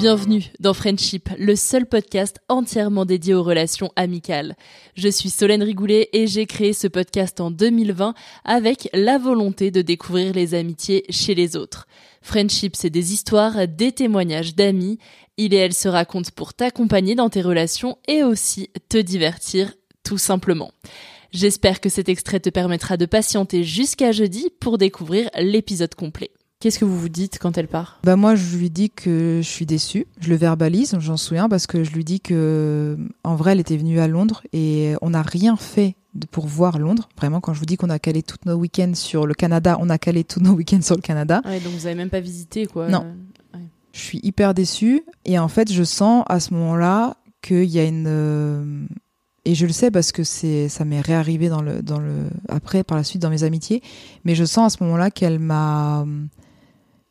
Bienvenue dans Friendship, le seul podcast entièrement dédié aux relations amicales. Je suis Solène Rigoulet et j'ai créé ce podcast en 2020 avec la volonté de découvrir les amitiés chez les autres. Friendship, c'est des histoires, des témoignages d'amis. Il et elle se racontent pour t'accompagner dans tes relations et aussi te divertir, tout simplement. J'espère que cet extrait te permettra de patienter jusqu'à jeudi pour découvrir l'épisode complet. Qu'est-ce que vous vous dites quand elle part? Bah moi, je lui dis que je suis déçue. Je le verbalise, j'en souviens, parce que je lui dis que, en vrai, elle était venue à Londres et on n'a rien fait pour voir Londres. Vraiment, quand je vous dis qu'on a calé tous nos week-ends sur le Canada, on a calé tous nos week-ends sur le Canada. Ouais, donc vous avez même pas visité quoi. Non. Je suis hyper déçue et en fait, je sens à ce moment-là qu'il y a une euh, et je le sais parce que c'est ça m'est réarrivé dans le dans le après par la suite dans mes amitiés, mais je sens à ce moment-là qu'elle m'a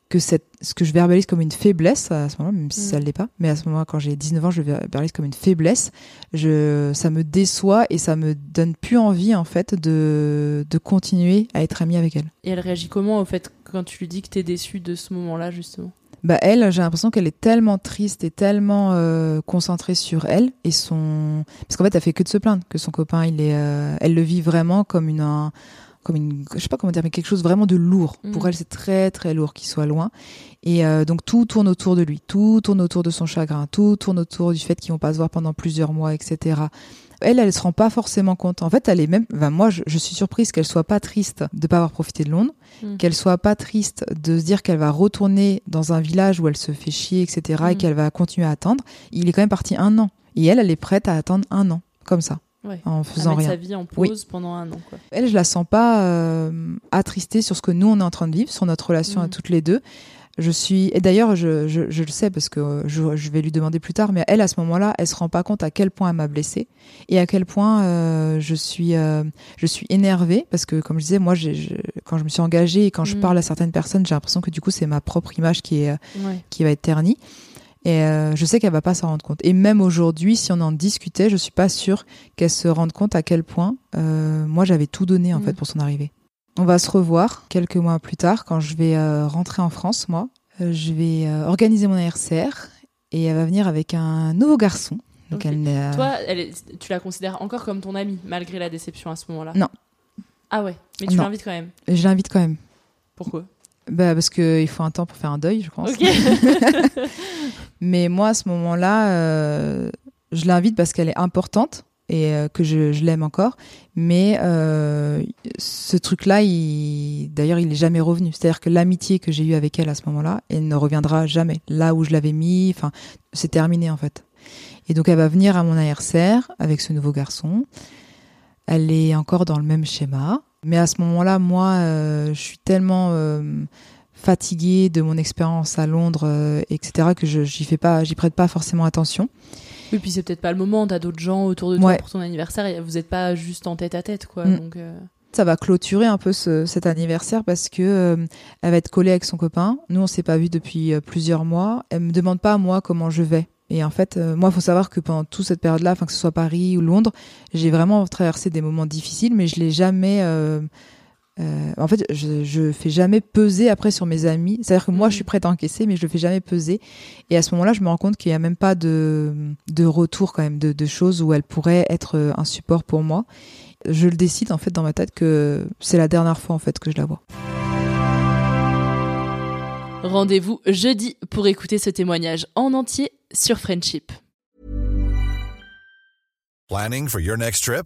que cette, ce que je verbalise comme une faiblesse à ce moment-là, même si Mm. ça ne l'est pas, mais à ce moment-là, quand j'ai 19 ans, je verbalise comme une faiblesse. Je, ça me déçoit et ça me donne plus envie, en fait, de, de continuer à être amie avec elle. Et elle réagit comment au fait quand tu lui dis que t'es déçu de ce moment-là justement? Bah elle, j'ai l'impression qu'elle est tellement triste et tellement euh, concentrée sur elle et son parce qu'en fait elle fait que de se plaindre que son copain il est euh, elle le vit vraiment comme une un- comme une je sais pas comment dire mais quelque chose vraiment de lourd pour elle c'est très très lourd qu'il soit loin et euh, donc tout tourne autour de lui tout tourne autour de son chagrin tout tourne autour du fait qu'ils vont pas se voir pendant plusieurs mois etc elle, elle se rend pas forcément compte. En fait, elle est même. Enfin, moi, je, je suis surprise qu'elle soit pas triste de pas avoir profité de Londres, Mm. qu'elle soit pas triste de se dire qu'elle va retourner dans un village où elle se fait chier, etc., et Mm. qu'elle va continuer à attendre. Il est quand même parti un an, et elle, elle est prête à attendre un an, comme ça, Ouais. en À faisant mettre rien. sa vie en Oui. pause pendant un an quoi. Elle, je la sens pas euh, attristée sur ce que nous on est en train de vivre, sur notre relation à toutes les deux. Je suis et d'ailleurs je, je, je le sais parce que euh, je, je vais lui demander plus tard, mais elle à ce moment-là, elle se rend pas compte à quel point elle m'a blessée et à quel point euh, je suis euh, je suis énervée parce que comme je disais moi quand je me suis engagée et quand je Mhm. parle à certaines personnes, j'ai l'impression que du coup c'est ma propre image qui est Ouais. qui va être ternie. Et euh, je sais qu'elle va pas s'en rendre compte. Et même aujourd'hui, si on en discutait, je suis pas sûre qu'elle se rende compte à quel point euh, moi j'avais tout donné en Mm. fait pour son arrivée. On va se revoir quelques mois plus tard quand je vais euh, rentrer en France. Moi, je vais organiser mon anniversaire et elle va venir avec un nouveau garçon. Donc elle euh, Toi, elle est- tu la considères encore comme ton amie malgré la déception à ce moment-là? Non. Ah ouais, mais tu l'invites quand même. je l'invite quand même. Pourquoi? Bah parce que il faut un temps pour faire un deuil, je pense. Ok. Mais moi, à ce moment-là, euh, je l'invite parce qu'elle est importante et euh, que je, l'aime encore. Mais euh, ce truc-là, il... d'ailleurs, il est jamais revenu. C'est-à-dire que l'amitié que j'ai eue avec elle à ce moment-là, elle ne reviendra jamais. Là où je l'avais mis, enfin, c'est terminé en fait. Et donc, elle va venir à mon anniversaire avec ce nouveau garçon. Elle est encore dans le même schéma. Mais à ce moment-là, moi, je suis tellement fatiguée de mon expérience à Londres, euh, etc., que je j'y fais pas, j'y prête pas forcément attention. Oui, puis c'est peut-être pas le moment. T'as d'autres gens autour de toi pour ton anniversaire. Et vous n'êtes pas juste en tête à tête, quoi. Mm. Donc, euh. Ça va clôturer un peu ce, cet anniversaire parce que euh, elle va être collée avec son copain. Nous, on s'est pas vu depuis plusieurs mois. Elle me demande pas moi comment je vais. Et en fait, moi, il faut savoir que pendant toute cette période-là, enfin que ce soit Paris ou Londres, j'ai vraiment traversé des moments difficiles, mais je l'ai jamais euh, en fait, je, je fais jamais peser après sur mes amis. C'est-à-dire que moi, je suis prête à encaisser, mais je le fais jamais peser. Et à ce moment-là, je me rends compte qu'il n'y a même pas de, de retour quand même, de, de choses où elle pourrait être euh, un support pour moi. Je le décide en fait dans ma tête que c'est la dernière fois en fait que je la vois. Rendez-vous jeudi pour écouter ce témoignage en entier sur Friendship. Planning for your next trip?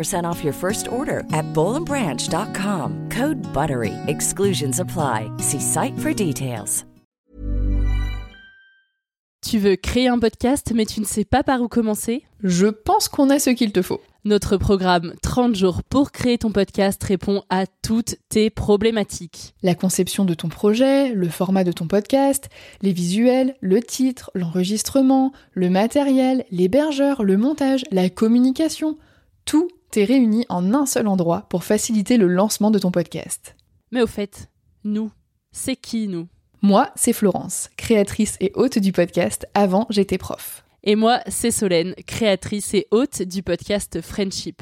off your first order at bowlandbranch.com. Code BUTTERY. Exclusions apply. See site for details. Tu veux créer un podcast mais tu ne sais pas par où commencer? Je pense qu'on a ce qu'il te faut. Notre programme 30 jours pour créer ton podcast répond à toutes tes problématiques. La conception de ton projet, le format de ton podcast, les visuels, le titre, l'enregistrement, le matériel, l'hébergeur, le montage, la communication, tout est réuni en un seul endroit pour faciliter le lancement de ton podcast. Mais au fait, nous, c'est qui nous? Moi, c'est Florence, créatrice et hôte du podcast Avant j'étais prof. Et moi, c'est Solène, créatrice et hôte du podcast Friendship.